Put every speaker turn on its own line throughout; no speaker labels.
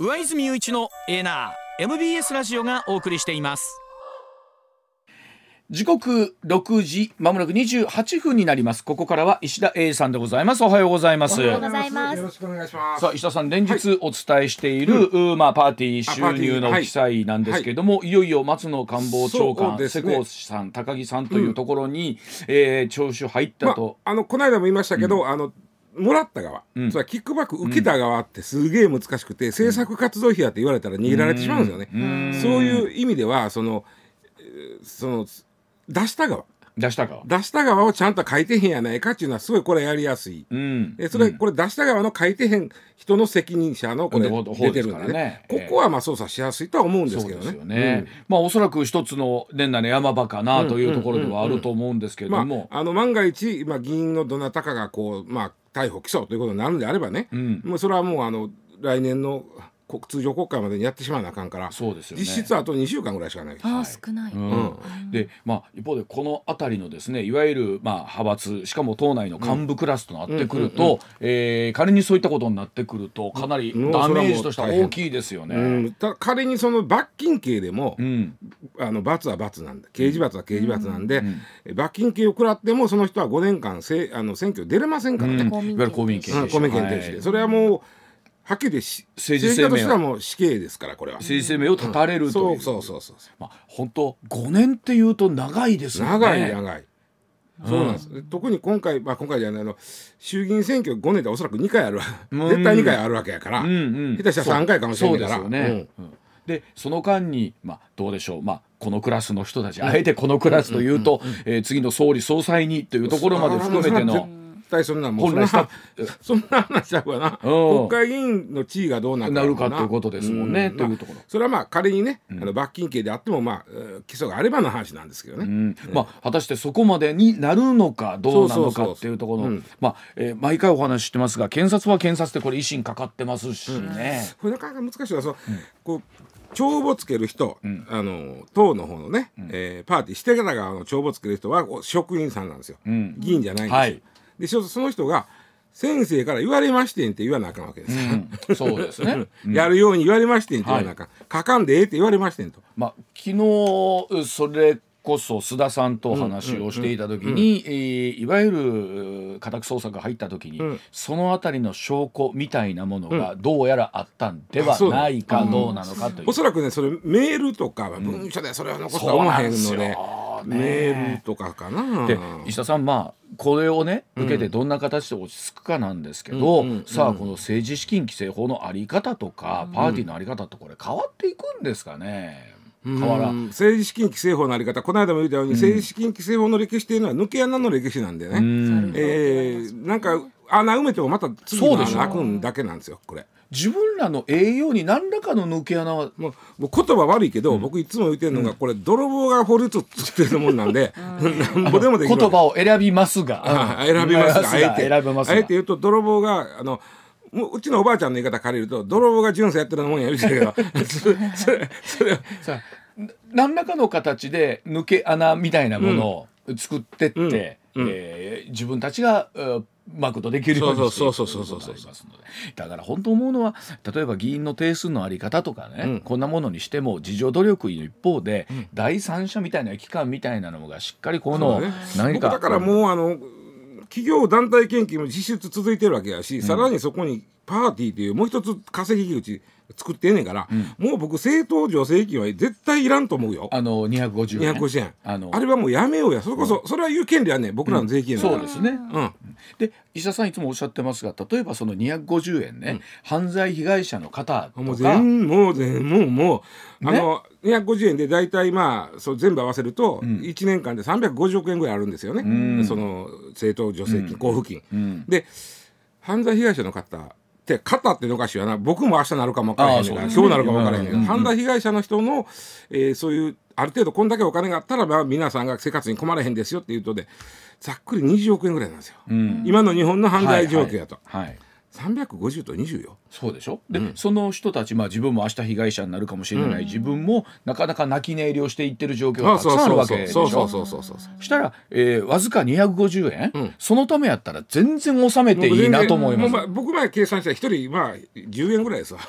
上泉雄一のエナー MBS ラジオがお送りしています。
時刻6時まもなく28分になります。ここからは石田英さんでございます。おはようございます。
おはようございます。
よろしくお願いします。
さあ石田さん連日お伝えしている、うまあ、パーティー収入の記載なんですけれども、い、よいよ松野官房長官、
ね。
古さん高木さんというところに、えー聴取入った
ま
と、
あ、あのこの間も言いましたけど、あのもらった側、
ん。
それはキックバック受けた側ってすげえ難しくて、制作活動費やって言われたら逃げられてしまうんですよね。そういう意味ではそのえーその出した側。
出したか
出した側をちゃんと書いてへんやないかっていうのはすごいこれやりやすい。
うん。
でそれ、これ出した側の書いてへん人の責任者のこれ出てるんでね
からね。
ここはまあ操作しやすいとは思うんです
そう
けどね。
ですよね、まあおそらく一つの年内の山場かなというところではあると思うんですけれど
ま
も、
あ、あの万が一、まあ、議員のどなたかがこう、まあ、逮捕・起訴ということになるんであればね、
ん。
もうそれはもうあの来年の国通常国会までにやってしまわなあかんから
そうですよね。
実質あと2週間ぐらいしかない。です。
ああ、少ない。
うん。でまあ、一方でこの辺りのですねいわゆる、まあ、派閥しかも党内の幹部クラスとなってくると、えー仮にそういったことになってくるとかなり
うん。
ダメージとしては大きいですよね。
うん、た仮にその罰金刑でも、
うん。
あの罰は罰なんで刑事罰は刑事罰なんで、え罰金刑を食らってもその人は5年間せあの選挙出れませんからね、
いわゆる公民権
うん公民権停止で、それはもうはっきりし
政治生命
としてはもう死刑ですからこれは。
政治生命を絶たれると
そ
いう。う
そうそうそう
まあ、本当5年っていうと長いですよね。
長い長い。そうなんです、特に今回、まあ、今回じゃないあの衆議院選挙5年でおそらく2回あるわ。絶対2回あるわけやから、
うんうん。
下手したら3回かもしれないから。
ね。うん。でその間に、まあ、どうでしょう、まあ、このクラスの人たち、あえてこのクラスというと、えー次の総理総裁にというところまで含めての。
絶対そんなもうそんなそんな話ちゃうわな。
うん。
国会議員の地位がどうなる
な。るかということですもんね。
う
というところ。
それはまあ仮にね、あの罰金刑であってもまあえー起訴があればの話なんですけどね、
うん。まあ、果たしてそこまでになるのかどうなのかっていうところ。まあえー毎回お話ししてますが検察は検察でこれ維新かかってますしね。
これなかなか難しいのはその、こう帳簿つける人、あの党の方のね、えーパーティーしてから側の帳簿つける人はお職員さんなんですよ、
ん。
議員じゃないんですよ、
はい
でそその人が先生から言われましてんって言わなあかんわけです。よ、
うん。そうですね。
やるように言われましてんって言わなあかん、書かんでええって言われましてんと。
まあ、昨日それこそ須田さんとお話をしていた時に、えーいわゆる家宅捜索が入った時に、
ん。
そのあたりの証拠みたいなものがどうやらあったんではないかどうなのかという。
おそらくねそれメールとか文書でそれは残すとは思わへんので,、
ね。
メールとかかな。
で石田さんまあこれをね受けてどんな形で落ち着くかなんですけど、
うんうんうん。
さあこの政治資金規正法のあり方とか、パーティーのあり方ってこれ変わっていくんですかね。変わら
うん政治資金規正法のあり方。この間も言ったように、政治資金規正法の歴史っていうのは抜け穴の歴史なんでね、
うん。
えーなんか穴埋めてもまた次の
そうでしょ
穴開くんだけなんですよこれ。
自分らの栄養に何らかの抜け穴は
もうもう言葉悪いけど、僕いつも言ってるのが、これ泥棒が法律を作ってるもんなんで、なん。ぼでもできる。
言葉を選びますが、
あ選びますがあえて
選びますが。
あえて言うと泥棒があのもううちのおばあちゃんの言い方借りると泥棒が巡査やってるもんやるけど。それそれそれ。
さあな何らかの形で抜け穴みたいなものを作ってって、えー自分たちがうマクとできるようにしていく
そう
ことりますので。だから本当思うのは例えば議員の定数のあり方とかね、こんなものにしても自助努力の一方で、第三者みたいな機関みたいなのがしっかりこの何か
僕だからもうあの企業団体献金も実質続いてるわけやし、さらにそこにパーティーというもう一つ稼ぎ口作ってんねんから、もう僕政党助成金は絶対いらんと思うよ。
あの250円。
250円。
あの
あれはもうやめようや。それこそ、それは言う権利はね僕らの税金やから
そうですね。
うん。
で石田さんいつもおっしゃってますが例えばその250円ね、犯罪被害者の方とか。
もう全もう全もうもう、
ね
あの250円で大体まあそう全部合わせると1年間で350億円ぐらいあるんですよね、その政党助成金、交付金、で犯罪被害者の方っって肩ってのおかしいわな。僕も明日なるかも分からへんねんから今日なるかも分からへんねん犯罪被害者の人の、えーそういうある程度こんだけお金があったら、まあ、皆さんが生活に困らへんですよっていうとでざっくり20億円ぐらいなんですよ、今の日本の犯罪状況やと、
はいはいはい
350と20よ。
そうでしょ？で、その人たち、まあ、自分も明日被害者になるかもしれない、自分もなかなか泣き寝入りをしていってる状況がたくさんあるわけでしょ？
そうそうそうそうそうそう
したら、えー、わずか250円、そのためやったら全然納めていいなと思います
もう僕前計算したら一人まあ10円ぐらいですわ、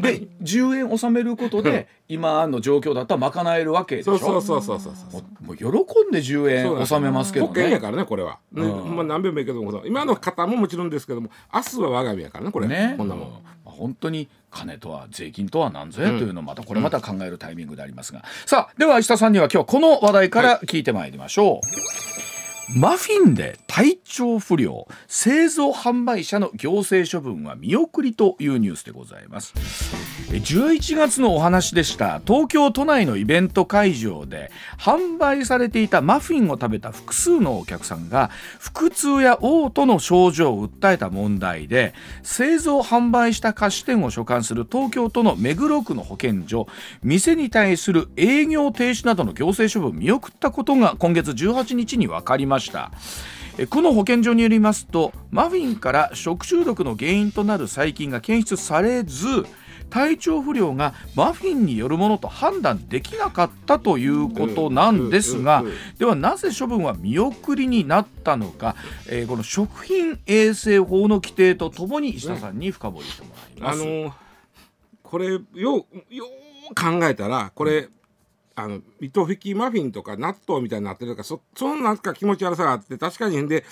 で10円納めることで今の状況だったら賄えるわけでしょ
そうそうそうそうそうそう
もう喜んで10円納めますけどね。
保険やからねこれは、ねまあ、何遍も言うけども今の方ももちろんですけども明日は我が身やからねこれ。
ね、
こんなもん、
まあ本当に金とは税金とは何ぞやというのをまたこれまた考えるタイミングでありますが、さあでは石田さんには今日はこの話題から聞いてまいりましょう、マフィンで体調不良製造販売者の行政処分は見送りというニュースでございます11月のお話でした東京都内のイベント会場で販売されていたマフィンを食べた複数のお客さんが腹痛や嘔吐の症状を訴えた問題で製造販売した菓子店を所管する東京都の目黒区の保健所店に対する営業停止などの行政処分を見送ったことが今月18日に分かりました。え区の保健所によりますとマフィンから食中毒の原因となる細菌が検出されず体調不良がマフィンによるものと判断できなかったということなんですがではなぜ処分は見送りになったのか、えーこの食品衛生法の規定とともに石田さんに深掘りしてもらいます。
あのーこれよ考えたらこれ、あの糸引きマフィンとか納豆みたいになってるからそそのなんか気持ち悪さがあって確かに。で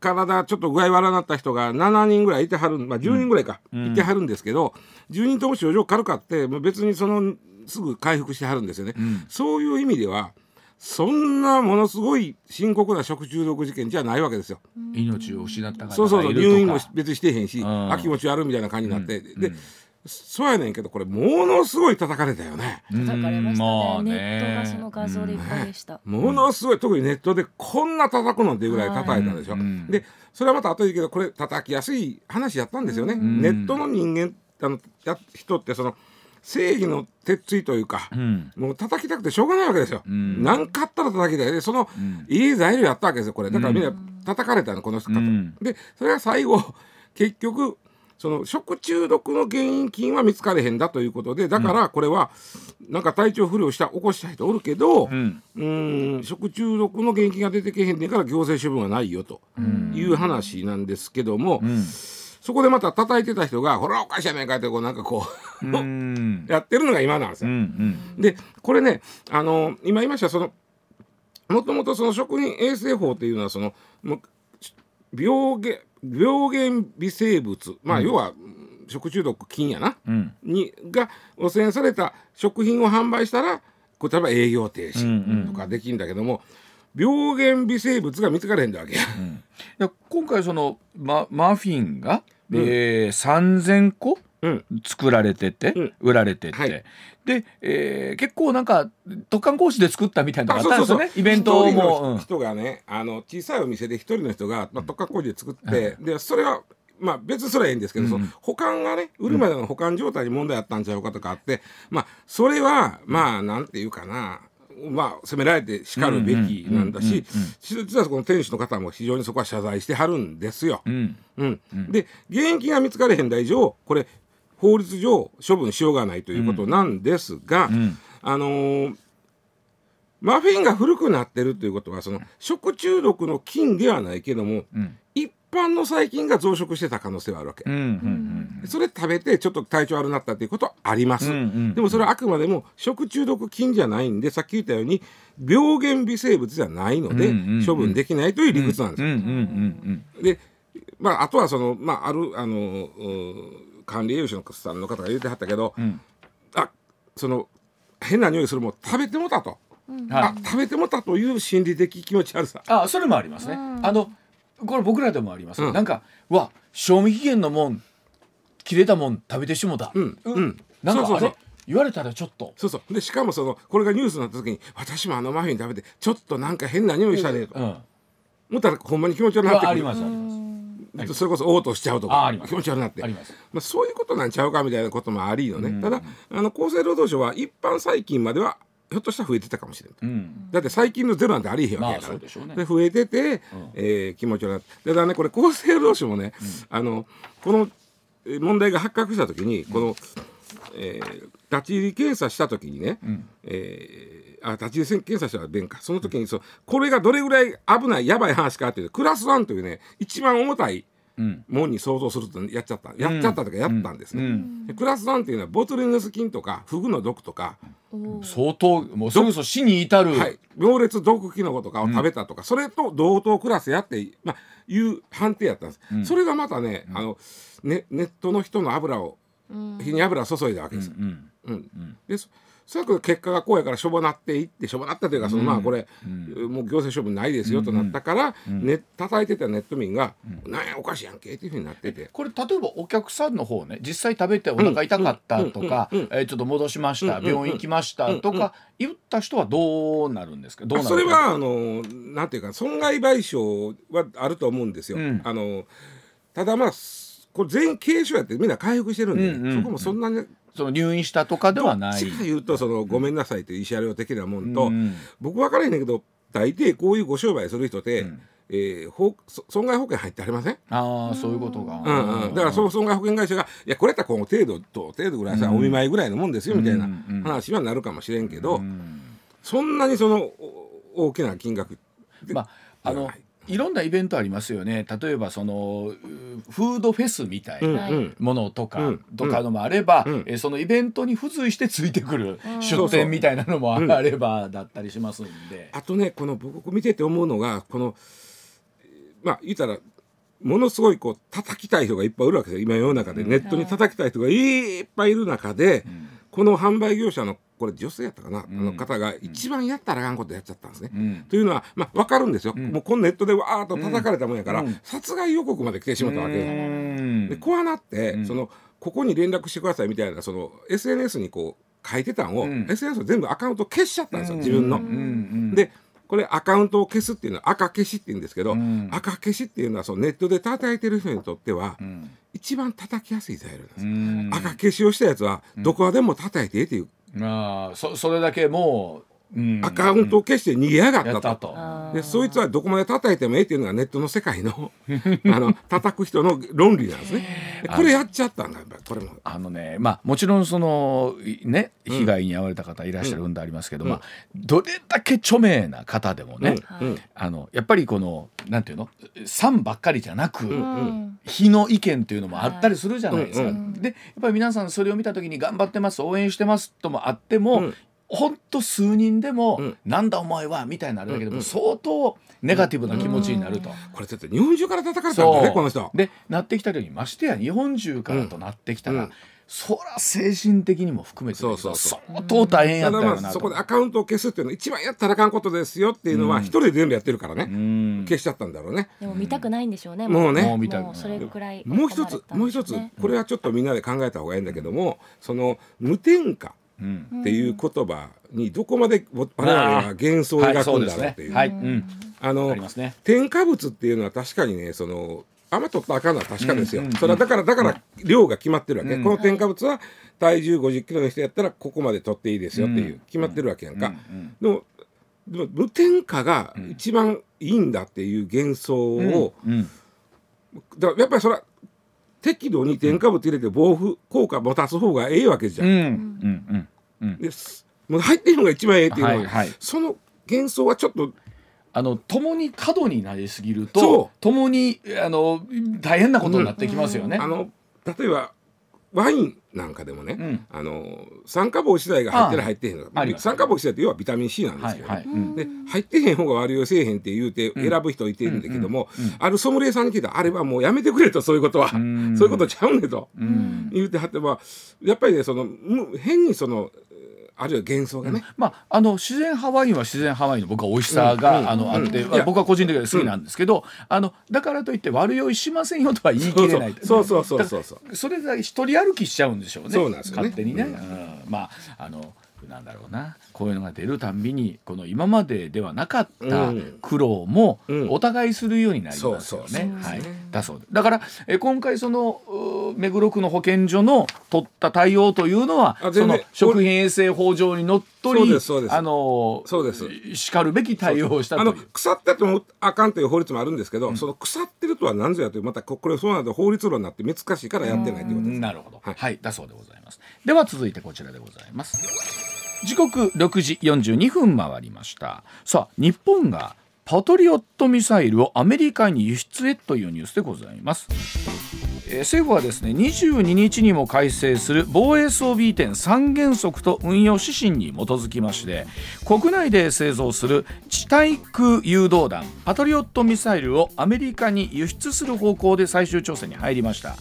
体ちょっと具合悪なった人が7人ぐらいいてはる、まあ、10人ぐらいか、いてはるんですけど10人とも症状軽かってもう別にそのすぐ回復してはるんですよね。そういう意味ではそんなものすごい深刻な食中毒事件じゃないわけですよ。
命を失った
そうそうそう入院も別にしてへんし、
ん。
あ気持ち悪いみたいな感じになって、で、そうやねんけどこれものすごい叩かれたよね。
うん
叩かれましたね,、
まあね。
ネットがその画像でいっぱいでした、
ものすごい特にネットでこんな叩くのっていうぐらい叩いたでしょ。
うん。
でそれはまた後で言うけどこれ叩きやすい話やったんですよね。ネットの人間あのや人ってその正義の鉄槌というか、
ん。
もう叩きたくてしょうがないわけですよ。
ん。
何かあったら叩きたい。でその、いい材料やったわけですよこれ。だからみんな叩かれたのこの人方、
うん。
でそれが最後結局その食中毒の原因菌は見つかれへんだということでだからこれはなんか体調不良した起こした人おるけど、
ん。
うーん食中毒の原因菌が出てけへんねんから行政処分はないよという話なんですけども、そこでまた叩いてた人が「ほらおかしいやないか」ってこうなんかこう、
うん。
やってるのが今なんですよ。
うんうん。
でこれねあの今言いましたそのもともとその食品衛生法っていうのはその病原病原微生物まあ、要は食中毒菌やな、
ん。
にが汚染された食品を販売したら例えば営業停止とかできるんだけども、病原微生物が見つかれへんだわけや。
いや今回そのママフィンが、えー、3,000個
うん
作られてて、
うん。
売られてて、
はい。
で、えー結構なんか特貫講師で作ったみたいなのがあったんですよね。イベントも。
人がねあの小さいお店で一人の人が、まあ、特化工事で作って、でそれはまあ別にそれはいいんですけど、その保管がね売るまでの保管状態に問題あったんちゃうかとかあって、まあそれはまあなんていうかなまあ責められてしかるべきなんだし実はこの店主の方も非常にそこは謝罪してはるんですよ。
うん。
うん。で原因が見つかれへんだ以上これ法律上処分しようがないということなんですが、あのーマフィンが古くなってるということはその食中毒の菌ではないけども、一般の細菌が増殖してた可能性はあるわけ、
うんうん
それ食べてちょっと体調悪くなったということはあります、
うんうん
でもそれはあくまでも食中毒菌じゃないんでさっき言ったように病原微生物じゃないので
うんうんうん。
処分できないという理屈なんです
うんうんうんうん
で、まあ、あとはその、まあ、あるあの管理栄養士のさんの方が言ってはったけど、
ん。
あその変な匂いするもん食べてもたと、あ食べてもたという心理的気持ち悪さ。
あそれもありますね。あのこれ僕らでもあります、
うん。
なんかうわ賞味期限のもん切れたもん食べてしもた、
うんうん。
なんかあれ
そうそう。そう
言われたらちょっと。
そうそう。でしかもそのこれがニュースになった時に私もあのマフィン食べてちょっとなんか変な匂いしたねと、
うん。
思ったらほんまに気持ち悪くなってくる。
ありますあります。はい
それこそ嘔吐しちゃうとか気持ち悪くなって。
ま
あ、そういうことなんちゃうかみたいなこともありのね、ただあの厚生労働省は一般細菌まではひょっとしたら増えてたかもしれんと、
うん。
だって最近のゼロなんてありえへんわけやから、
まあね。
で増えてて、えー気持ち悪くなって。ただねこれ厚生労働省もね、あのこのえー問題が発覚した時にこの、えー立ち入り検査した時にね、えーあ立ち入り検査したら弁か。その時にそうこれがどれぐらい危ないやばい話かっていうとクラス1というね一番重たい
うん。
もんに想像するとやっちゃった。やっちゃったとかやったんですね、
うん。
でクラス1っていうのはボトルネス菌とかフグの毒とか、
相当もうそれこそ死に至る、
はい、猛烈毒キノコとかを食べたとか、それと同等クラスやって、まあ、いう判定やったんです、それがまたね,、あのねネットの人の油を火に油を注いだわけですよ。
うん
うん。でそそれは結果がこうやからしょぼなっていってしょぼなったというかその、まあこれ、もう行政処分ないですよとなったから、ね叩いてたネット民が「なんやおかしいやんけ」っていうふうになってて。
これ例えばお客さんの方ね実際食べてお腹痛かったとか、
うん。うん。うん。
えーちょっと戻しました、病院行きましたとか言った人はどうなるんですか？どうなる
それはあのなんていうか損害賠償はあると思うんですよ。
うん。
あのただまあこれ全員軽症やってみんな回復してるんで、
うんうん。
そこもそんなに
その入院したとかではない
どっちか言うとそのごめんなさいという慰謝料的なもんと、
うん。
僕分からへんねんけど大抵こういうご商売する人って、えーほそ損害保険入ってありません？
ああそういうことが、
うんうん、だからその損害保険会社が「いやこれやったらこの程度と程度ぐらいさ、お見舞いぐらいのもんですよ」みたいな
うんうん
話はなるかもしれんけど、
うん
そんなにそのお大きな金額で
まああの
はい
いろんなイベントありますよね。例えばそのうフードフェスみたいな
うんうん。
ものとか、
うん
とかのもあれば、
うん。
えーそのイベントに付随してついてくる出店みたいなのもあればだったりしますんで。
あとねこの僕見てて思うのがこのえーまあ言ったらものすごいこう叩きたい人がいっぱいいるわけですよ。今世の中で、ネットに叩きたい人がいっぱいいる中で、この販売業者のこれ女性やったかな、あの方が一番やったらあかんことやっちゃったんですね。
うん。
というのは、まあ、分かるんですよ、もうこのネットでわーっと叩かれたもんやから、殺害予告まで来てしまったわけです。
うん。
で怖なって、そのここに連絡してくださいみたいなその SNS にこう書いてたんを、
ん。
SNS を全部アカウント消しちゃったんですよ、自分の。
うん。うん。
でこれアカウントを消すっていうのは赤消しって言うんですけど、
ん。
赤消しっていうのはそのネットで叩いてる人にとっては、
ん
一番叩きやすい材料なんです、
うん。
赤消しをしたやつはどこでも叩いてっていう、
まあそそれだけもう、うん、
アカウントを消して逃げやがったと。でそいつはどこまで叩いてもええっていうのがネットの世界の あの叩く人の論理なんですね。でこれやっちゃったんだやっぱり。これも。
あのねまあもちろんそのいね被害に遭われた方いらっしゃるんでありますけど、まあどれだけ著名な方でもね、
うん。
あのやっぱりこのなんていうの？賛ばっかりじゃなく、
うん。
非の意見っていうのもあったりするじゃないですか。
うん。
でやっぱり皆さんそれを見た時に頑張ってます応援してますともあっても、
うん
ほんと数人でも、
うん。
なんだお前はみたいになるだけでも、相当ネガティブな気持ちになると。
これだって日本中から叩かれたんだねこの人。
でなってきたようにましてや日本中からとなってきたら、
うん。
そら精神的にも含めて
そうそう
相当大変やったよな
そこでアカウントを消すっていうのは一番やったらあかんことですよっていうのは一人で全部やってるからね、
うん。
消しちゃったんだろうね。
でも見たくないんでしょうね。
もうね。
もう見たくない。
もうそれくらい。
もう一つもう一つこれはちょっとみんなで考えた方がいいんだけどもその無添加
うん
っていう言葉にどこまで我々が幻想を
はい
描く
ん
だろうっていう。あの
ね。
添加物っていうのは確かにねそのあんま取ったらあかんのは確かですよ、
うん。うん
それはだからだから量が決まってるわけ、
うん。
この添加物は体重5 0キロの人やったらここまで取っていいですよっていう、
うん。
決まってるわけやんか、
うん。
でもでも無添加が一番いいんだっていう幻想を、
うん。
だからやっぱりそれは適度に添加物入れて防腐効果持たす方がええわけじゃん。
うん。うん。うん。
ですもう入ってるのが一番ええっていうのは、
はいはい。
その幻想はちょっと
あの共に過度になりすぎる
そ
と共にあの大変なことになってきますよね。
あの例えばワインなんかでもね、
ん。
あの酸化防止剤が入ってる
あ
入ってへんの酸化防止剤って要はビタミン C なんです
はい
けどね、
はい。うん。
で入ってへん方が悪いよせえへんって言うて選ぶ人いてるんだけども、あるソムリエさんに聞いたらあれはもうやめてくれとそういうことは、
ん。
そういうことちゃうねと、
うん。
言うてはってばやっぱりねそのむ変にそのえーあるいは幻想がね、
まあ、あの自然ハワインは自然ハワインの僕は美味しさが、
うん
あのあって、僕は個人的には好きなんですけど、あのだからといって悪酔いしませんよとは言い切れない。
そうそう。そうそうそう
それだけ一人歩きしちゃうんでしょうね。
そうなんですよね。
勝手にね、うん。まああのなんだろうな。こういうのが出るたんびにこの今までではなかった
うん。
苦労も
うん。
お互いするようになりますよね。はい、だそうでだからえー今回そのう目黒区の保健所の取った対応というのはその食品衛生法上にのっとり
そうですそうです。
あの
そうです。
しかるべき対応をした
あの
という。
腐っててもあかんという法律もあるんですけど、その腐ってるとは何ぞやというまたここれそうなると法律論になって難しいからやってないということです。
なるほど、は
はいい、
だそうでございます。では続いてこちらでございます。時刻6時42分回りました。さあ日本がパトリオットミサイルをアメリカに輸出へというニュースでございます。政府はですね22日にも改正する防衛装備移転三原則と運用指針に基づきまして国内で製造する地対空誘導弾パトリオットミサイルをアメリカに輸出する方向で最終調整に入りました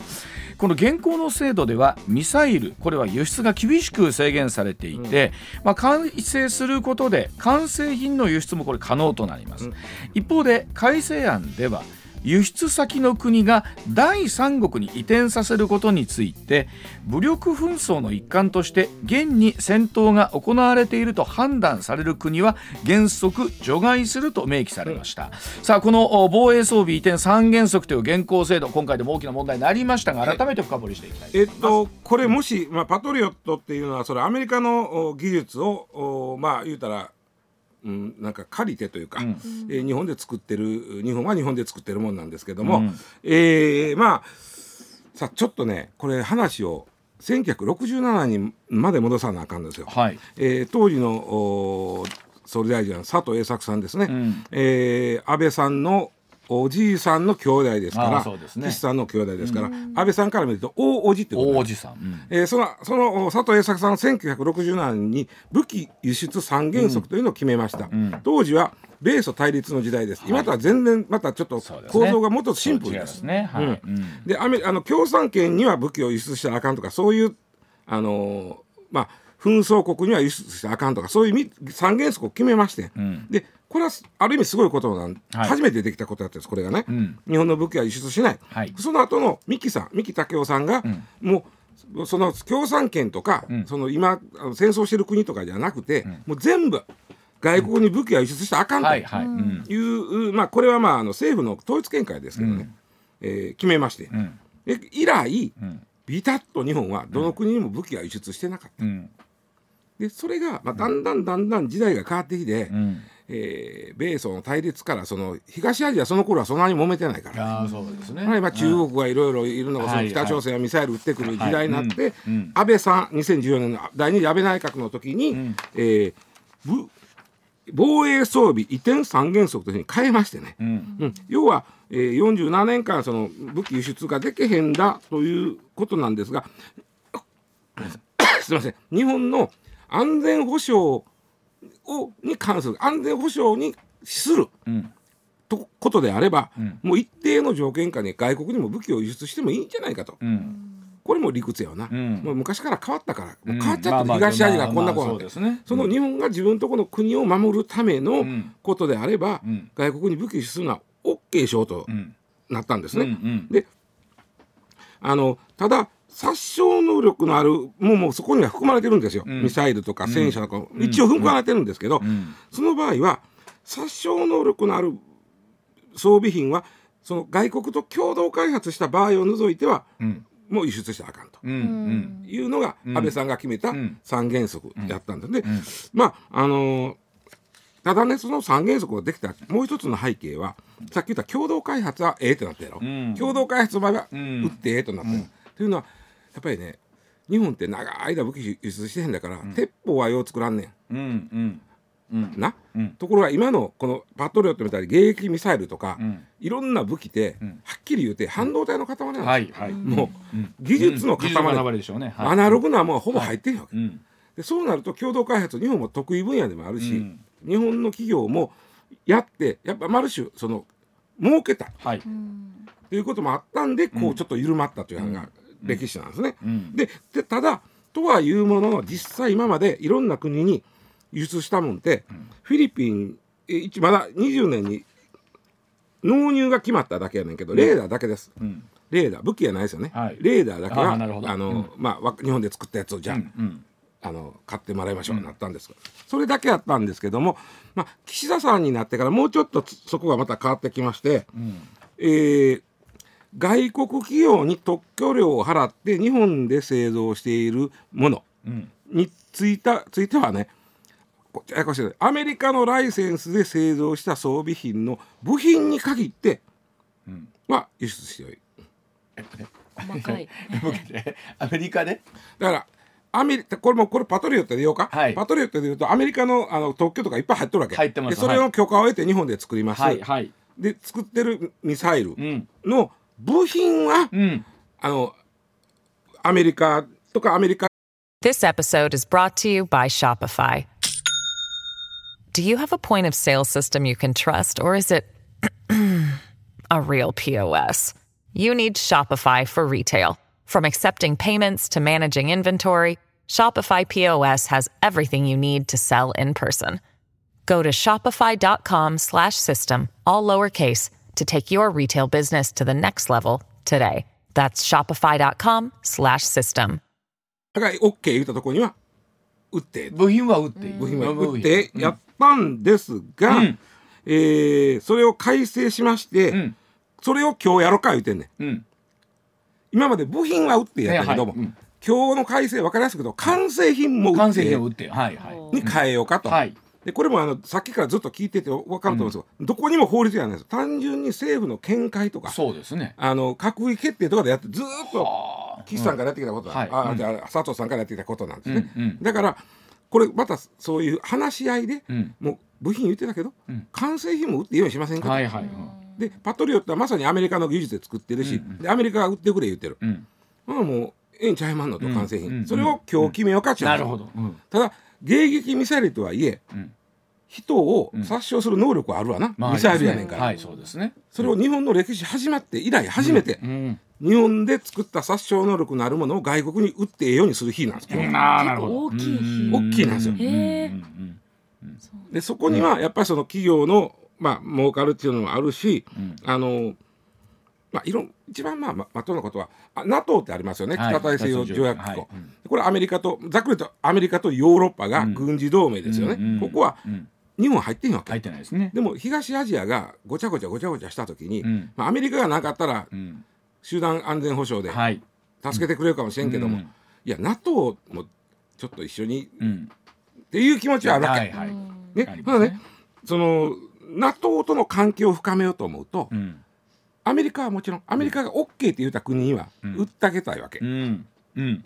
この現行の制度ではミサイルこれは輸出が厳しく制限されていて、まあ、改正することで完成品の輸出もこれ可能となります、一方で改正案では輸出先の国が第三国に移転させることについて武力紛争の一環として現に戦闘が行われていると判断される国は原則除外すると明記されました、さあこの防衛装備移転三原則という現行制度今回でも大きな問題になりましたが改めて深掘りしていきたいと
えっと、これもし、まあ、パトリオットっていうのはそれアメリカの技術をまあ言うたら、うん、なんか借りてというか、えー日本で作ってる日本は日本で作ってるもんなんですけども、
うん。
えーまあさちょっとねこれ話を1967年まで戻さなあかんですよ。
はい。
えー当時のお総理大臣は佐藤栄作さんですね、
ん。
えー安倍さんのおじいさんの兄弟ですか
あ
ら
ーそうですね。
岸さんの兄弟ですから、安倍さんから見ると大叔父ってこと
大おじさん、うん。
えーそのそのお佐藤栄作さんは1967年に武器輸出三原則というのを決めました、当時は米ソ対立の時代です、今とは全然またちょっと構造がもっとシンプルです。
ね。
でアメあの共産圏には武器を輸出したらあかんとかそういうあのーまあ紛争国には輸出したらあかんとかそういうみ三原則を決めまして、
ん。
でこれはある意味すごいことなん、
はい。
初めてできたことだったんですこれがね、
ん。
日本の武器は輸出しない、
はい。
その後の三木さん三木武夫さんが、もうその共産圏とか、その今戦争してる国とかじゃなくて、もう全部外国に武器は輸出したらあかんと、
はいはい、う
まあ、これはまああの政府の統一見解ですけどね、えー決めまして、
ん。
で以来、
ん。
ビタッと日本はどの国にも武器は輸出してなかった、
うん
でそれが、まあ、だんだんだんだん時代が変わってきて、
うん。
えー米ソの対立からその東アジアその頃はそんなに揉めてないから。
ああそうですね、
はいまあ、中国がいろいろいるのが、その
はい
北朝鮮がミサイル撃ってくる時代になって、安倍さん2014年の第二次安倍内閣の時に、えーぶ防衛装備移転三原則というふうに変えましてね、
うん。
うん。要は、えー、47年間その武器輸出ができへんだということなんですが すみません。日本の安全保障をに関する安全保障に資する
うん。
とことであれば、
ん。
もう一定の条件下に外国にも武器を輸出してもいいんじゃないかと、
うん。
これも理屈やわな、
ん。
もう昔から変わったから、もう変わっちゃった、東アジアがこんなことなんで
そ
の日本が自分とこの国を守るための
ん。
ことであれば、
ん。
外国に武器輸出するのは OK しようと
ん。
なったんですね。
うんうん。
であのただ殺傷能力のあるもうもうそこには含まれてるんですよ、ミサイルとか戦車とか、一応含まれてるんですけど、
ん。
その場合は殺傷能力のある装備品はその外国と共同開発した場合を除いては、
ん。
もう輸出したらあかんと。
うん。うん。
いうのが安倍さんが決めた
ん。
三原則やったんですね。でまああのーただねその三原則ができたもう一つの背景はさっき言った共同開発はええってなったやろ、
ん。
共同開発の場合は
ん。
売ってええとなった、というのはやっぱりね日本って長い間武器輸出してへんだから、鉄砲はよう作らんね
うんうん。うん。
んな、
うん。
ところが今のこのパトリオットみたいに迎撃ミサイルとか、
ん。
いろんな武器って、はっきり言うて半導体の塊なんですよ、
はいはい。
もう、技術の塊、
技術の塊でしょうね。はい。
アナログなものはほぼ入ってんわけ、
うん。
でそうなると共同開発日本も得意分野でもあるし、
うん。
日本の企業もやってやっぱマルシュその儲けた。
はい。
ということもあったんで、こうちょっと緩まったというのが歴史なんですね。
ん。
ででただとはいうものの実際今までいろんな国に輸出したもんって、フィリピンまだ20年に納入が決まっただけやねんけどレーダーだけです。
うん。
レーダー武器じゃないですよね、
はい。
レーダーだけは
あ
の、まあわ日本で作ったやつをじゃあ、
うん
あの買ってもらいましょう、なったんですそれだけやったんですけども、まあ、岸田さんになってからもうちょっとつそこがまた変わってきまして、えー外国企業に特許料を払って日本で製造しているもの
うん。
についたついてはねこややこしいアメリカのライセンスで製造した装備品の部品に限って
うん。
は輸出してよい。
細かい。
アメリカで
だからアメリこれもこれパトリオットで言おうか、
はい。
パトリオットで言うとアメリカのあの特許とかいっぱい入ってるわけ。
入ってます。
でそれの許可を得て日本で作ります、
はいはい。
で作ってるミサイル
うん。
の部品は、
うん
あのアメリカとかアメリカ
This episode is brought to you by Shopify. Do you have a point of sale system you can trust, or is it a real POS? You need Shopify for retail. From accepting payments to managing inventory, Shopify POS has everything you need to sell in person. Go to shopify.com slash system, all lowercase, to take your retail business to the next level today. That's shopify.com slash system.
が OK 言ったところには売って
部品は売っていい。
部品は
部
売ってやったんですが、
うん。
えーそれを改正しまして、
うん。
それを今日やろうか言うてんねん。
うん。
今まで部品は売ってやったけども、
はいはい。うん。
今日の改正分かりやすく言うと完成品も売
完
って
成品を売ってはいはい。
に変えようかと。
はい
でこれもあのさっきからずっと聞いてて分かると思うんですけど、どこにも法律じゃないです単純に政府の見解とか
そうですね。
あの閣議決定とかでやってずーっと岸さんからやってきたことだ、
はい。うん。
あじゃあ佐藤さんからやってきたことなんですね、
うんうん。
だからこれまたそういう話し合いで、
うん。
もう部品言ってたけど、
ん。
完成品も売っていいようにしませんかと、
はいはい。
でパトリオットはまさにアメリカの技術で作ってるし、でアメリカが売ってくれ言ってる、
うん。
まあもうええんちゃいまんのと完成品、
うん。
それを今日決めようかっちゅう話。
なるほど。うん。
ただ迎撃ミサイルとはいえ、
ん。
人を殺傷する能力はあるわな、
まあ
ミサイルやねんから、
はいそうですね。
それを日本の歴史始まって以来初めて、
うん。
日本で作った殺傷能力のあるものを外国に売ってええようにする日なんです今日
ああなる
結構
ほど。
大きい日。
大きいなんですよ。でそこにはやっぱりその企業のまあ儲かるっていうのもあるし、
ん。
あのまあいろん一番まあままとうなことはあ NATO ってありますよね、
はい。
北大西洋条約機構、
はい。うん
これアメリカとざっくりとアメリカとヨーロッパが軍事同盟ですよね、
うん。うん。
ここは
うん。
日本入ってんわけ、
入ってないですね。
でも東アジアがごちゃごちゃごちゃごちゃした時に、
ん。
まあ、アメリカがなかったら
うん。
集団安全保障で
はい。
助けてくれるかもしれんけども、
うん。
いや NATO もちょっと一緒に
うん。
っていう気持ちはあるわけ、
はい
ね。ただねその NATO との関係を深めようと思うと、
うん
アメリカはもちろんアメリカが OK って言った国には売ってあげたいわけ、
うん。うん。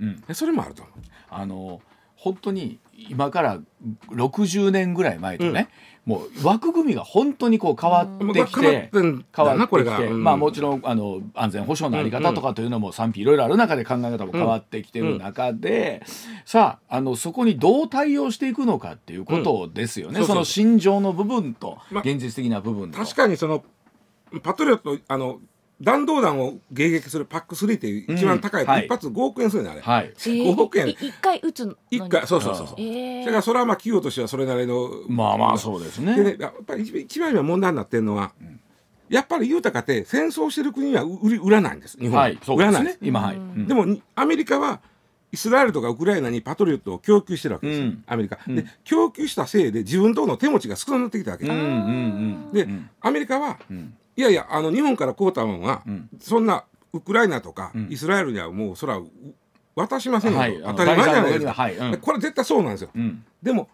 うん。
それもあると思う。
あの本当に今から60年ぐらい前とね、もう枠組みが本当にこう変わってきて
ってんだ
変わってきて、
うん。
まあもちろんあの安全保障のあり方とかというのも賛否いろいろある中で考え方も変わってきてる中で、さああのそこにどう対応していくのかっていうことですよね、
うん。そ
の心情の部分と
まあ
現実的な部分と。
確かにそのパトリオットあの弾道弾を迎撃するパック3っていう一番高い、
うんはい。
一発5億円するねあれ、
はい、
えー
5億円
い一回打つのに。
一回そうそうそうそう、
ええ
だからそれはまあ企業としてはそれなりの
まあまあそうですね。
でねやっぱり一一番今問題になってるのは、やっぱり言うたかって戦争してる国は売り売らないんです。日本は、
はい、そう
売らないです。
ですね今はい。うん。
でもにアメリカはイスラエルとかウクライナにパトリオットを供給してるわけです。よ、
うん。
アメリカ、で供給したせいで自分とこの手持ちが少なくなってきたわけです、
うんうんうん。
で、アメリカは、いやいやあの日本から買うたもんは、そんなウクライナとか、イスラエルにはもうそれはう渡しませんよ、
はい。
と当たり前じゃないですか、
はい。うん。
これ絶対そうなんですよ、
うん。
でも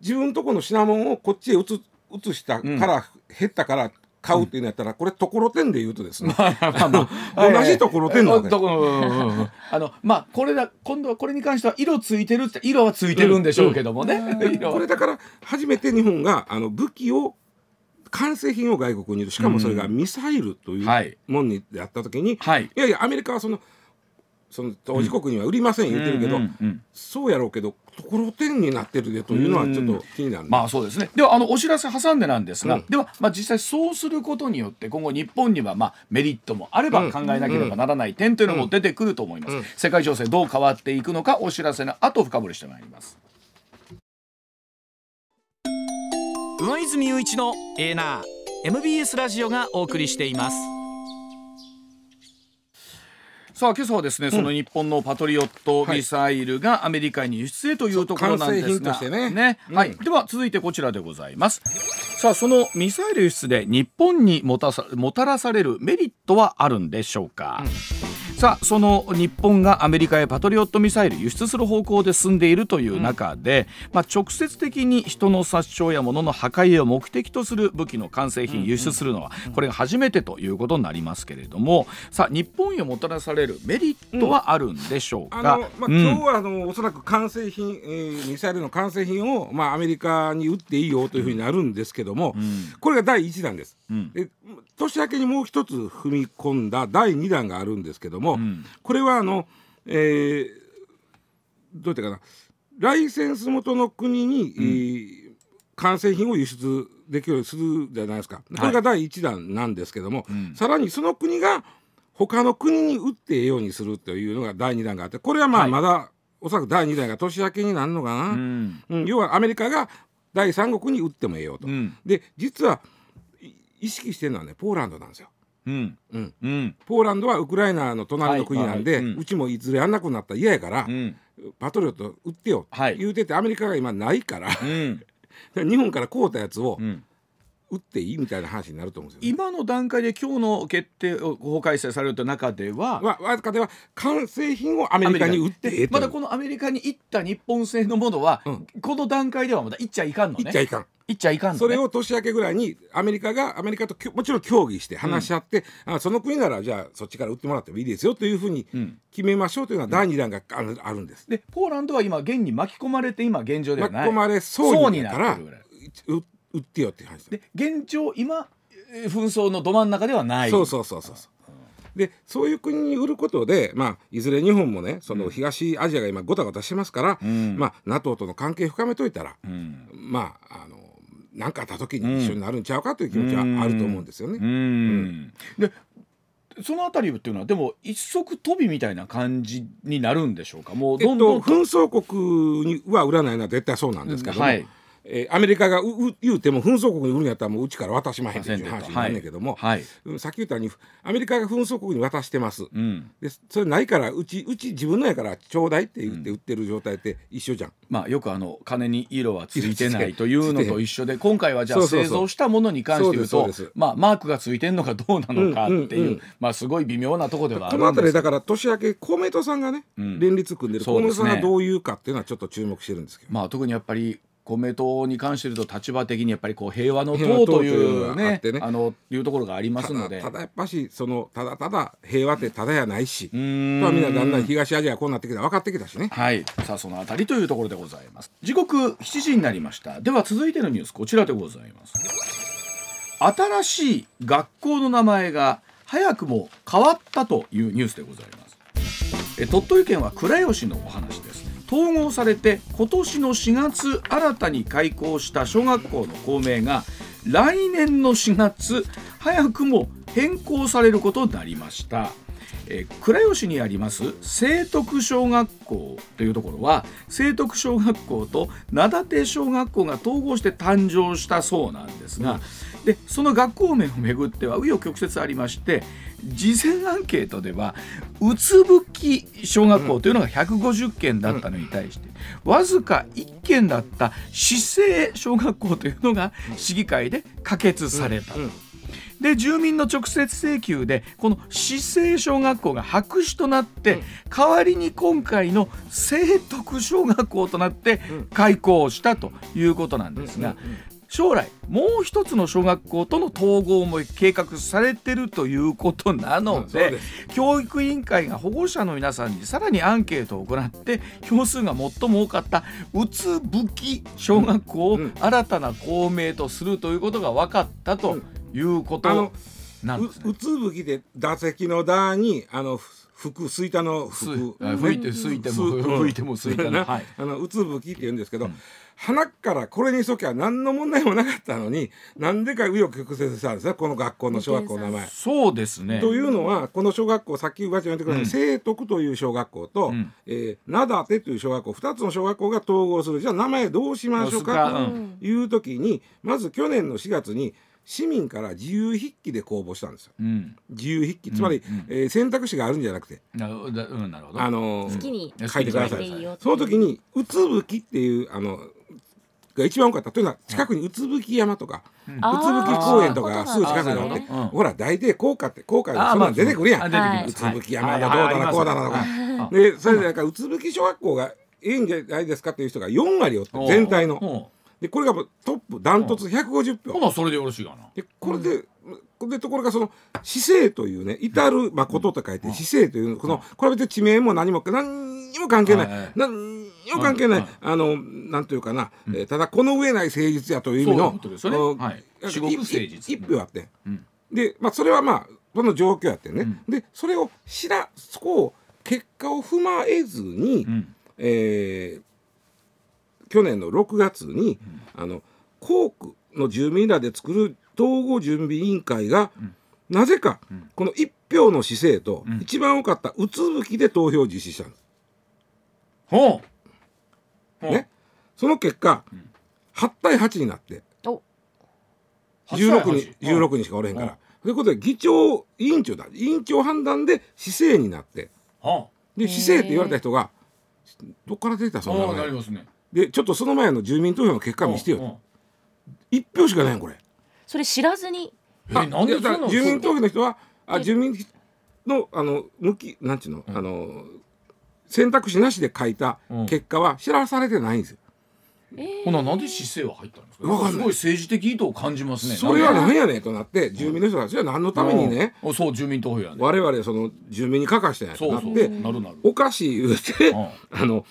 自分とこの品物をこっちへ移移したから、減ったから買うっていうのやったら、これところてんで言うとですね、同じところてんなわけ
ところうんうんうん。あのまあこれだ今度はこれに関しては色ついてるって色はついてるんでしょうけどもね、色
これだから初めて日本があの武器を完成品を外国に売るしかもそれがミサイルという
はい
ものにやった時に、
はい。
いやいやアメリカはそのその当事国には売りません言ってるけど、
うんうんうん。
そうやろうけどところてんになってるでというのはちょっと気になる、
まあそうですね。ではあのお知らせ挟んでなんですが、ではまあ実際そうすることによって今後日本にはまあメリットもあれば考えなければならない点というのも出てくると思います。世界情勢どう変わっていくのかお知らせの後深掘りしてまいります。
上泉雄一のエーナー MBS ラジオがお送りしています。
さあ今朝はですね、その日本のパトリオットミサイルがアメリカに輸出へというところなんですが、
ね。うん。
はい。では続いてこちらでございます。さあそのミサイル輸出で日本にもたさもたらされるメリットはあるんでしょうか、さあその日本がアメリカへパトリオットミサイル輸出する方向で進んでいるという中で、まあ、直接的に人の殺傷や物の破壊を目的とする武器の完成品輸出するのはこれが初めてということになりますけれどもさあ日本へもたらされるメリットはあるんでしょうか、
あのまあ、
うん。
今日はあのおそらく完成品、えーミサイルの完成品を、まあ、アメリカに撃っていいよというふうになるんですけども、これが第一弾です。
ん。
で年明けにもう一つ踏み込んだ第二弾があるんですけども、これはあの、えーどうやってかな。ライセンス元の国に、えー完成品を輸出できるようにするじゃないですか。これが第一弾なんですけども、さらにその国が他の国に売ってええようにするというのが第二弾があってこれはま
はい。
あまだ、おそらく第二弾が年明けになるのかな、
うん。
うん。要はアメリカが第三国に売ってもええよと。
うん。
で実はい意識してるのはねポーランドなんですよ。
うん。
うん、
うん。
ポーランドはウクライナの隣の国なんで、
はいはいう
ちもいずれやんなくなったら嫌やから、
うん。
パトリオット売ってよ、
はい。
言うててアメリカが今ないから
うん。
日本から買うたやつを
うん
売っていいみたいな話になると思うんですよ、ね。
今の段階で今日の決定を法改正されるという中では
わわかでは完成品をアメリカに売って
まだこのアメリカに行った日本製のものは、
うん。
この段階ではまだ行っちゃいかんのね。
言っちゃいかん。
行っちゃいかんの、ね、
それを年明けぐらいにアメリカがアメリカともちろん協議して話し合って、あその国ならじゃあそっちから売ってもらってもいいですよというふうに
うん。
決めましょうというのは第二弾があるあるんです。
でポーランドは今現に巻き込まれて今現状ではない。
巻き込まれそうになったら
そうになっ
売ってよっていう話で
現状今えー紛争のど真ん中ではない。
そうそうそうそうそう。でそういう国に売ることで、まあ、いずれ日本もねその東アジアが今ごたごたしてますから、
ん。
まあ、NATO との関係深めといたら、
うん。
まああの何かあった時に一緒になるんちゃうかという気持ちはあると思うんですよね。
うん。でそのあたりっていうのはでも一足飛びみたいな感じになるんでしょうか？もう
えっと、
どんどんと、
紛争国には売らないのは絶対そうなんですけども、
はい
えーアメリカがうう言うても紛争国に売るんやったらもううちから渡しまへんっていう話になるんだけども、
はい。
うんさっき言ったようにアメリカが紛争国に渡してます。
うん、
でそれないからうちうち自分のやからちょうだいって言って売ってる状態って一緒じゃん。
まあよくあの金に色はついてないというのと一緒で今回はじゃあ製造したものに関して言うとまあマークがついてんのかどうなのかっていう、
うんうんうん
まあすごい微妙なところではあ
こ
るんです
の辺りだから年明け公明党さんがね、
ん。
連立組んでる公明党
そうですね。
さんがどういうかっていうのはちょっと注目してるんですけど。
まあ特にやっぱり公明党に関して言うと立場的にやっぱりこう平和の
党と
い
いう
ね
ね。
あのいうところがありますので。
ただやっぱしそのただただ平和ってただやないし、まあみんなだんだん東アジアがこうなってきたら分かってきたしね。
はい、さあそのあたりというところでございます。時刻7時になりました。では続いてのニュースこちらでございます。新しい学校の名前が早くも変わったというニュースでございます。え鳥取県は倉吉のお話です統合されて今年の4月新たに開校した小学校の校名が来年の4月早くも変更されることになりました。えー倉吉にあります聖徳小学校というところは聖徳小学校と灘手小学校が統合して誕生したそうなんですが、でその学校名をめぐっては紆余曲折ありまして事前アンケートではうつぶき小学校というのが150件だったのに対して、わずか1件だった市政小学校というのが市議会で可決されたと。で住民の直接請求でこの市政小学校が白紙となって、代わりに今回の聖徳小学校となって開校したということなんですが、将来もう一つの小学校との統合も計画されてるということなので,、
です。
教育委員会が保護者の皆さんにさらにアンケートを行って票数が最も多かったうつぶき小学校を
うん。
新たな校名とするということが分かったということなんですね。
ううつぶきで打席の打にあのふ服すいたの
す
服
あ吹いて吹いても吹いても吹いても
な
はい。
あのうつぶきって言うんですけど、鼻からこれにしときゃ何の問題もなかったのになんでか紆余曲折したんですねこの学校の小学校の名前。
そうですね。
というのはこの小学校さっき上ちゃん言ってくれた、
うん。
聖徳という小学校と、
うん。
えー灘手という小学校2つの小学校が統合する。じゃあ名前どうしましょうか？という時にまず去年の4月に市民から自由筆記で公募したんですよ。
うん、
自由筆記。つまり、
うん。うん
えー選択肢があるんじゃなくて、
なるほど、うん、なるほど。
あのー
好きに
書いてください。その時に「うつぶき」っていうあのが一番多かった。というのは近くにうつぶき山とか、うつぶき公園とかがすぐ近くにあって、ほら大体効果って効果で
あー
そんなん出てくるやん、うつぶき山
はい。
だどうだなこうだなとか、
はい
でそれでなんかうつぶき小学校がいいんじゃないですかっていう人が4割おって全体の。
ほ
でこれがもうトップダントツ150票。
うほなそれでよろしいかな。
でこれで、でところがその姿勢というね至る誠と書いて姿勢というこのこれは別に地名も何も何にも関係ない、何にも関係ない、
はい
あのなんというかな、えーただこの上ない誠実やという意味の一票あって、
うん。
で、まあ、それはまあその状況やってね、
うん。
でそれを知らそこを結果を踏まえずに、
うん。
えー去年の6月に、あの校区の住民らで作る統合準備委員会が、なぜか、この1票の市政と、
ん。
一番多かったうつぶきで投票を実施したんです。
ほう。ほう。
ね、その結果、8対8になって
お。
16
8
人 ,16 人しかおれへんから。ということで議長委員長だ。委員長判断で市政になって。
は
で市政って言われた人がどっから出てた
あ
そん
な
の
ね。
でちょっとその前の住民投票の結果見してよ
うんう。ん
1票しかないやんこれ。
それ知らずに？
えなんでそんな
住民投票の人はあ
え
住民のあの向きなんちゅうの、あの選択肢なしで書いた
うん。
結果は知らされてないんですよ。
ほななんで姿勢は入ったんですか？
わかんない。
すごい政治的意図を感じますね。
それは何やねんとなって住民の人たちは何のためにね
うん。そう住民投票やね。
我々その住民に書かしたんやと
そうそう
なって
なるなる。
おかしい言うて
うん。
あの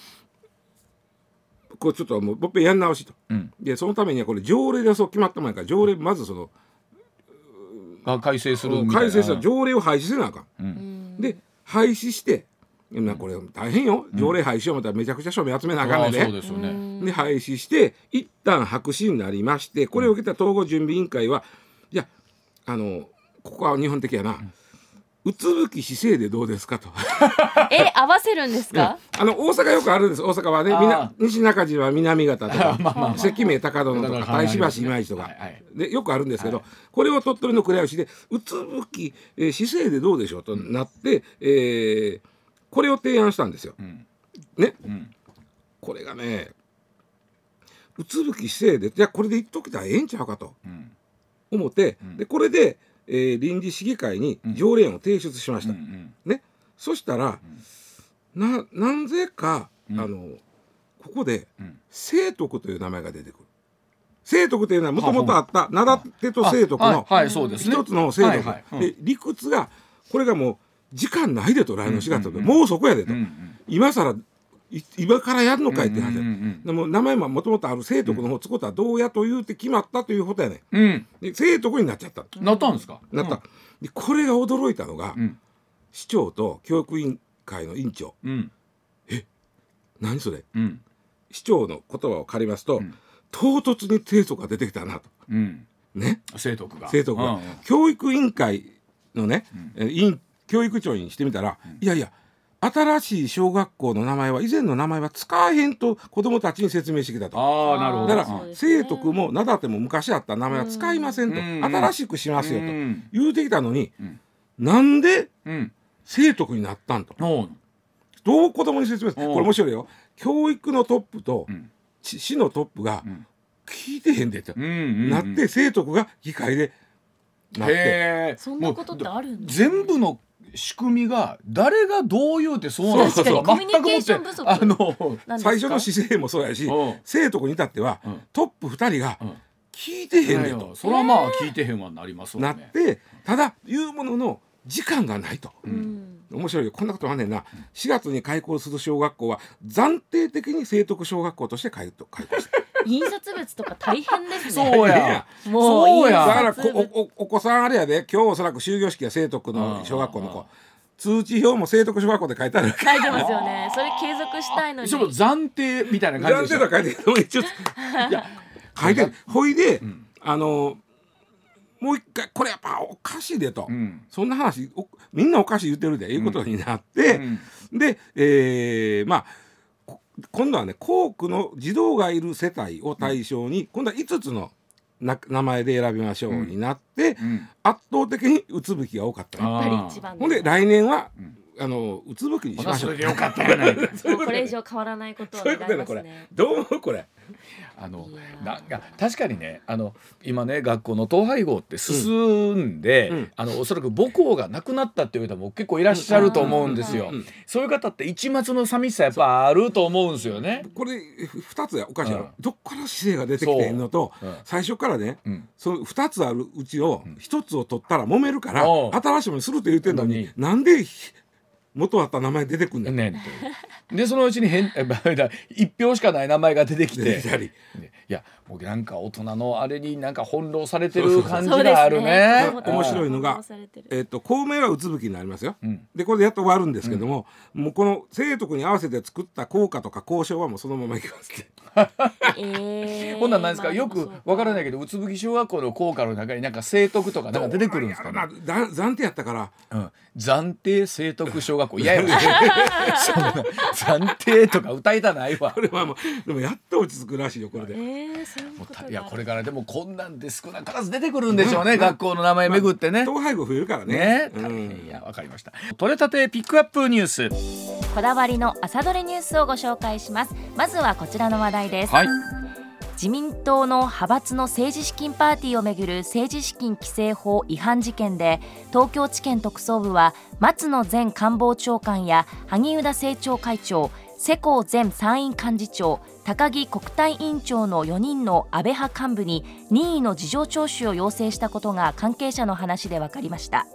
これちょっともうもっぺんやん直しと。
うん。
でそのためにはこれ条例でそう決まった前から条例まずその
が改正する
改正した条例を廃止せなあかん。
うん。
で廃止してなこれ大変よ。条例廃止しよう思ったらめちゃくちゃ署名集めなあかんねん。
あそう
ね。
ですよね。
で廃止して一旦白紙になりましてこれを受けた統合準備委員会はいやあのここは日本的やな、うつぶき姿勢でどうですかと。
え合わせるんですか？
あの大阪よくあるんです。大阪はねみな
あ
西中島南方とか
まあまあまあ。
関名高殿とか大芝市今市とか、
はいはい
でよくあるんですけど、これを鳥取の倉吉でうつぶき、えー姿勢でどうでしょうとなって、えーこれを提案したんですよ。
ん。
ね、
ん。
これがねうつぶき姿勢でじゃあこれで言っときたらええんちゃうかと
うん。
思って、でこれで、えー臨時市議会に条例案を提出しました。
うんうん。
ね、そしたら、ななんぜか、
うん。
あのここで
うん。
清徳という名前が出てくる。清徳というのはもともとあった灘手と清徳の一つの清徳、で理屈がこれがもう時間ないでと来年4月と、もうそこやでと、今更い今からやるのかいって話や、
うんうん。うん。
でも名前ももともとある清徳の方つことはどうやと言うて決まったということやね
うん。
んで清徳になっちゃった、
なったんですか？
なった、でこれが驚いたのが、
うん。
市長と教育委員会の委員長。
うん。
何それ？
うん。
市長の言葉を借りますと、
ん。
唐突に清楚が出てきたなと。
うん。
ね？
生徳が。
清徳が、教育委員会のね、え委員教育長にしてみたら、いやいや新しい小学校の名前は以前の名前は使わへんと子供たちに説明してきたと。
ああなるほど。
だから
そうですね。
清徳も名だても昔あった名前は使いませんと、
うん。
新しくしますよと
うん
言うてきたのに、
ん。
なんで
うん。
清徳になったんと。
おう。
どう子供に説明する？
う。ん
これ面白いよ。教育のトップと
ん。
市市のトップが
ん。
聞いてへんでって、
うんうんうん。
なって清徳が議会でなって。
そんなことってあるんだ
全部の仕組みが誰がどう言うてそうなんです
か？にコミュニケーション不足
あの
最初の姿勢もそうやし
うん。
清徳に至っては、
うん。
トップ2人が
うん。
聞いてへんで
いやい
と
やそれはまあ聞いてへんわなります
なってただ言うものの時間がないと。
うん。
面白いよ。こんなことあんねんな。4月に開校する小学校は暫定的に聖徳小学校として開校開校した
印刷物とか大変ですね。
そうや。
もう
そうや
だからこおおお子さんあれやで。今日おそらく終業式は聖徳の小学校の子。通知表も聖徳小学校で書いてある
書いてますよね。それ継続したいのに。
ちょっと暫定みたいな感
暫
じでした
定と書いてるちょっといや書いてる。ほいで、あのもう一回これやっぱおかしいでと、
うん。
そんな話おみんなおかしい言ってるで。いうことになって、で、えーまあこ今度はね校区の児童がいる世帯を対象に、今度は5つのな名前で選びましょうになって、
ん。
圧倒的にうつぶきが多かった。ほんで来年はあのうつぶきにしましょう。
ほなそれでよかったやないか
もうこれ以上変わらないことを
そういう
願い
ことだこれ
ますね。
どう思うこれ？
あのなんか確かにねあの今ね学校の統廃合って進んで、
うん。うん
あのおそらく母校がなくなったっていう方も結構いらっしゃると思うんですよ。
うんうん
そういう方って一末の寂しさやっぱあると思うんですよね。
これふ二つやおかしいやろ、
うん。
どっから姿勢が出てきてんのと、
そう。うん。
最初からね、
うん。
その二つあるうちを一つを取ったら揉めるから、新しいものにするって言ってんのに、
のに。
なんで元あった名前出てくんねん、
ね。んというでそのうちに変えば一票しかない名前が出てきて。
出てきたり。
でいや僕なんか大人のあれになんか翻弄されてる感じがあるね。
ね。面白いのがえっと公明はうつぶきになりますよ、
ん。
でこれでやっと終わるんですけども、もうこの生徒に合わせて作った効果とか交渉はもうそのままいきますね
えー。
ほんなんなんですか、
まあ
よくわからないけどうつぶき小学校の校歌の中になんか聖徳とかなんか出てくるんですかね。
だ暫定やったから。
うん、暫定聖徳小学校いやいや そんな暫定とか歌いたないわ。
これはもうでもやっと落ち着くらしいよこれで、
えー、
もういやこれからでもこんなんで少なからず出てくるんでしょうね、学校の名前巡ってね。
統廃合増えるからね
ね、
うん
大変やわかりました。取れたてピックアップニュース。
こだわりの朝どれニュースをご紹介しますまずはこちらの話題です、
はい。
自民党の派閥の政治資金パーティーをめぐる政治資金規正法違反事件で東京地検特捜部は松野前官房長官や萩生田政調会長世耕前参院幹事長高木国対委員長の4人の安倍派幹部に任意の事情聴取を要請したことが関係者の話で分かりました。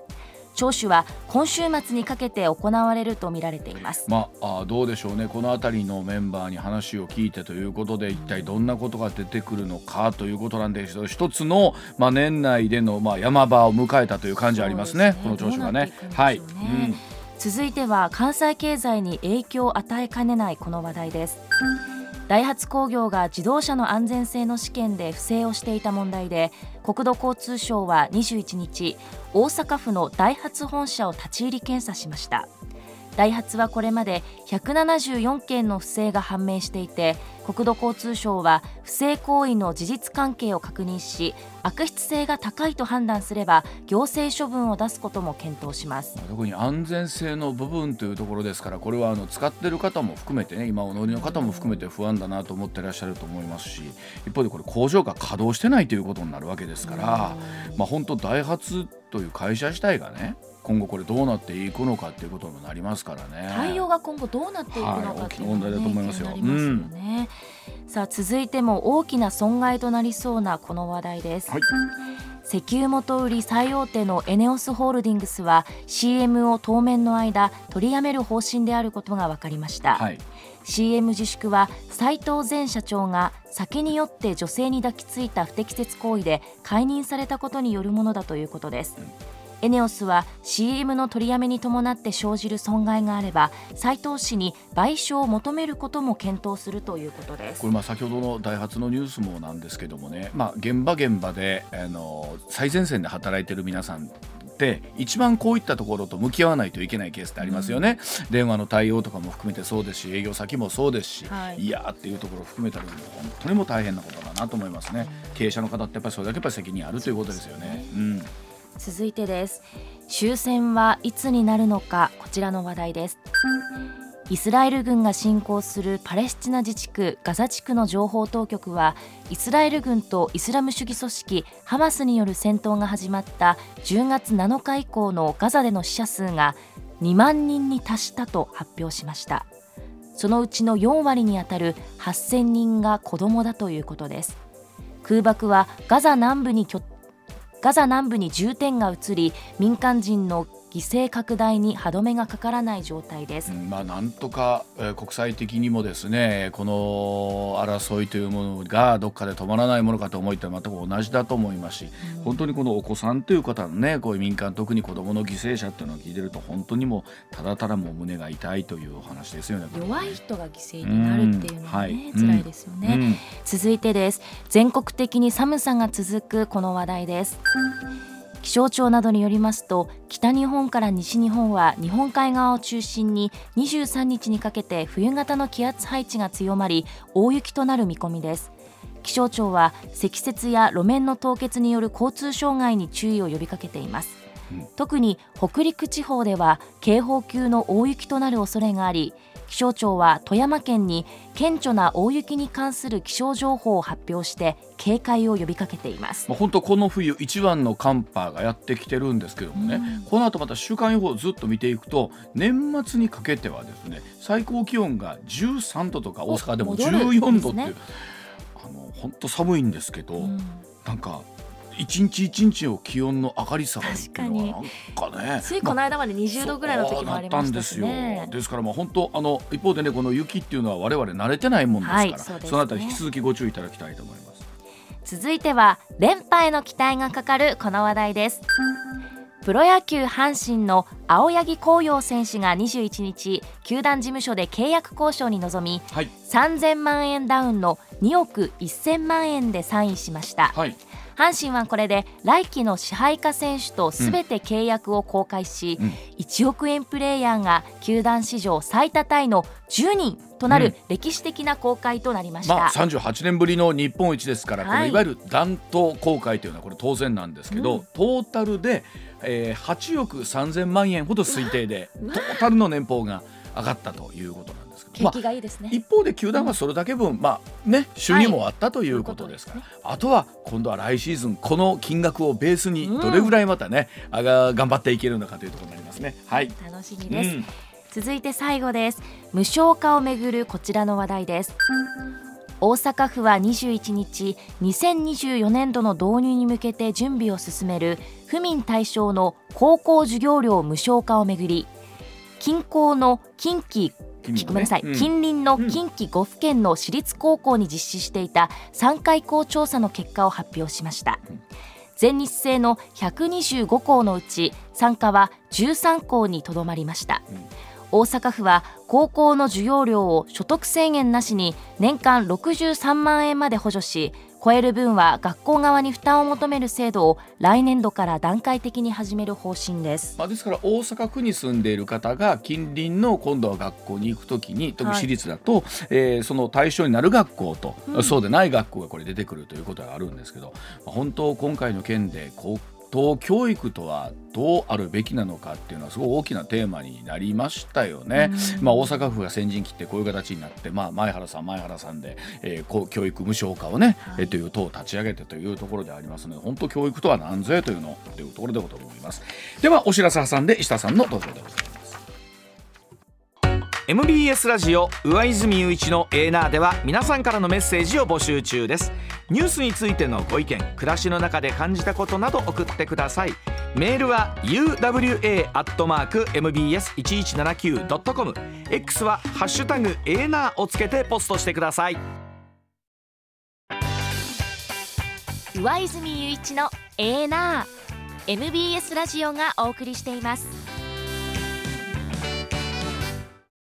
聴取は今週末にかけて行われるとみられています。
まああどうでしょうね。この辺りのメンバーに話を聞いてということで一体どんなことが出てくるのかということなんですけど一つの、まあ、年内での、まあ、山場を迎えたという感じありますね。この聴取がね。はい、うん
続いては関西経済に影響を与えかねないこの話題です。ダイハツ工業が自動車の安全性の試験で不正をしていた問題で国土交通省は21日大阪府のダイハツ本社を立ち入り検査しました。ダイハツはこれまで174件の不正が判明していて国土交通省は不正行為の事実関係を確認し悪質性が高いと判断すれば行政処分を出すことも検討します。
特に安全性の部分というところですからこれはあの使っている方も含めてね今お乗りの方も含めて不安だなと思ってらっしゃると思いますし一方でこれ工場が稼働してないということになるわけですからまあ本当ダイハツという会社自体がね今後これどうなっていくのかっていうことにもなりますからね。
対応が今後どうなっていくのかっていうのが、ね
はい大きな問題だと思いますよ。
すよね。さあ続いても大きな損害となりそうなこの話題です、
はい。
石油元売り最大手のエネオスホールディングスは CM を当面の間取りやめる方針であることが分かりました、
はい、
CM 自粛は斉藤前社長が酒によって女性に抱きついた不適切行為で解任されたことによるものだということです、エネオスは CM の取りやめに伴って生じる損害があれば斉藤氏に賠償を求めることも検討するということです。
これまあ先ほどのダイハツのニュースもなんですけどもね、まあ、現場現場であの最前線で働いてる皆さんって一番こういったところと向き合わないといけないケースってありますよね、電話の対応とかも含めてそうですし営業先もそうですし、
はい。
い、やーっていうところを含めたら本当にもう大変なことだなと思いますね、経営者の方ってやっぱりそれだけやっぱり責任あるということですよね。うん
続いてです。終戦はいつになるのかこちらの話題です。イスラエル軍が侵攻するパレスチナ自治区ガザ地区の情報当局はイスラエル軍とイスラム主義組織ハマスによる戦闘が始まった10月7日以降のガザでの死者数が2万人に達したと発表しました。そのうちの4割にあたる8000人が子供だということです。空爆はガザ南部に拠ガザ南部に重点が移り民間人の犠牲拡大に歯止めがかからない状態です、
うんまあ、なんとか、えー国際的にもですねこの争いというものがどっかで止まらないものかと思いと全く同じだと思いますし、本当にこのお子さんという方のねこういう民間特に子どもの犠牲者っていうのを聞いてると本当にもうただただもう胸が痛いというお話ですよね。
弱い人が犠牲になるっていうのはね、
うんはい。
辛いですよね、
うん。
続いてです。全国的に寒さが続くこの話題です気象庁などによりますと北日本から西日本は日本海側を中心に23日にかけて冬型の気圧配置が強まり大雪となる見込みです。気象庁は積雪や路面の凍結による交通障害に注意を呼びかけています。特に北陸地方では警報級の大雪となる恐れがあり気象庁は富山県に顕著な大雪に関する気象情報を発表して警戒を呼びかけています。
まあ、本当この冬一番の寒波がやってきてるんですけどもね、この後また週間予報をずっと見ていくと年末にかけてはですね最高気温が13度とか大阪でも
戻るん
14
ですね。
度っていう、あの本当寒いんですけど、
ん。
なんか一日一日の気温の上がり下がりっていうのはなんかね。
ついこの間まで20度ぐらいの時もありましたしね。
ですよ。ですからまあ本当あの一方でねこの雪っていうのは我々慣れてないもんですから、
はいそね。
のあたり引き続きご注意いただきたいと思います。
続いては連覇への期待がかかるこの話題です。プロ野球阪神の青柳晃洋選手が21日球団事務所で契約交渉に臨み
はい。
3000万円ダウンの2億1000万円でサインしました。
はい
阪神はこれで来季の支配下選手とすべて契約を公開し、
うん。
1億円プレーヤーが球団史上最多タイの10人となる歴史的な公開となりました、
まあ、38年ぶりの日本一ですから、こ
はい。
のいわゆる弾頭公開というのはこれ当然なんですけど、
うん。
トータルで、えー、8億3000万円ほど推定でトータルの年俸が上がったということなんです
景気がいいですね、
一方で球団はそれだけ分、まあね、収入もあったということですから、
はい
あとは今度は来シーズンこの金額をベースにどれぐらいまたね、あが頑張っていけるのかというところになりますね。はい、
楽しみ
う
です、
ん。
続いて最後です。無償化をめぐるこちらの話題です。大阪府は21日2024年度の導入に向けて準備を進める府民対象の高校授業料無償化をめぐり近郊の近畿
ね。
ごめんなさい、
うん。
近隣の近畿5府県の私立高校に実施していた3回校調査の結果を発表しました。全日制の125校のうち参加は13校にとどまりました、大阪府は高校の授業料を所得制限なしに年間63万円まで補助し超える分は学校側に負担を求める制度を来年度から段階的に始める方針です。
まあ、ですから大阪府に住んでいる方が近隣の今度は学校に行くときに特に私立だと、えーその対象になる学校と、そうでない学校がこれ出てくるということがあるんですけど、まあ本当今回の件で高等教育とはどうあるべきなのかっていうのはすごい大きなテーマになりましたよね。まあ、大阪府が先陣切ってこういう形になって、まあ、前原さん前原さんで、えーこう教育無償化をね、えーという党を立ち上げてというところでありますので本当教育とは何ぞやというのというところでございます。ではお知らせ挟んで石田さんの登場でございます。
MBS ラジオ上泉雄一のエーナーでは皆さんからのメッセージを募集中です。ニュースについてのご意見暮らしの中で感じたことなど送ってください。メールは uwa.mbs1179.com X はハッシュタグエーナーをつけてポストしてください。
上泉雄一のエーナー。MBS ラジオがお送りしています。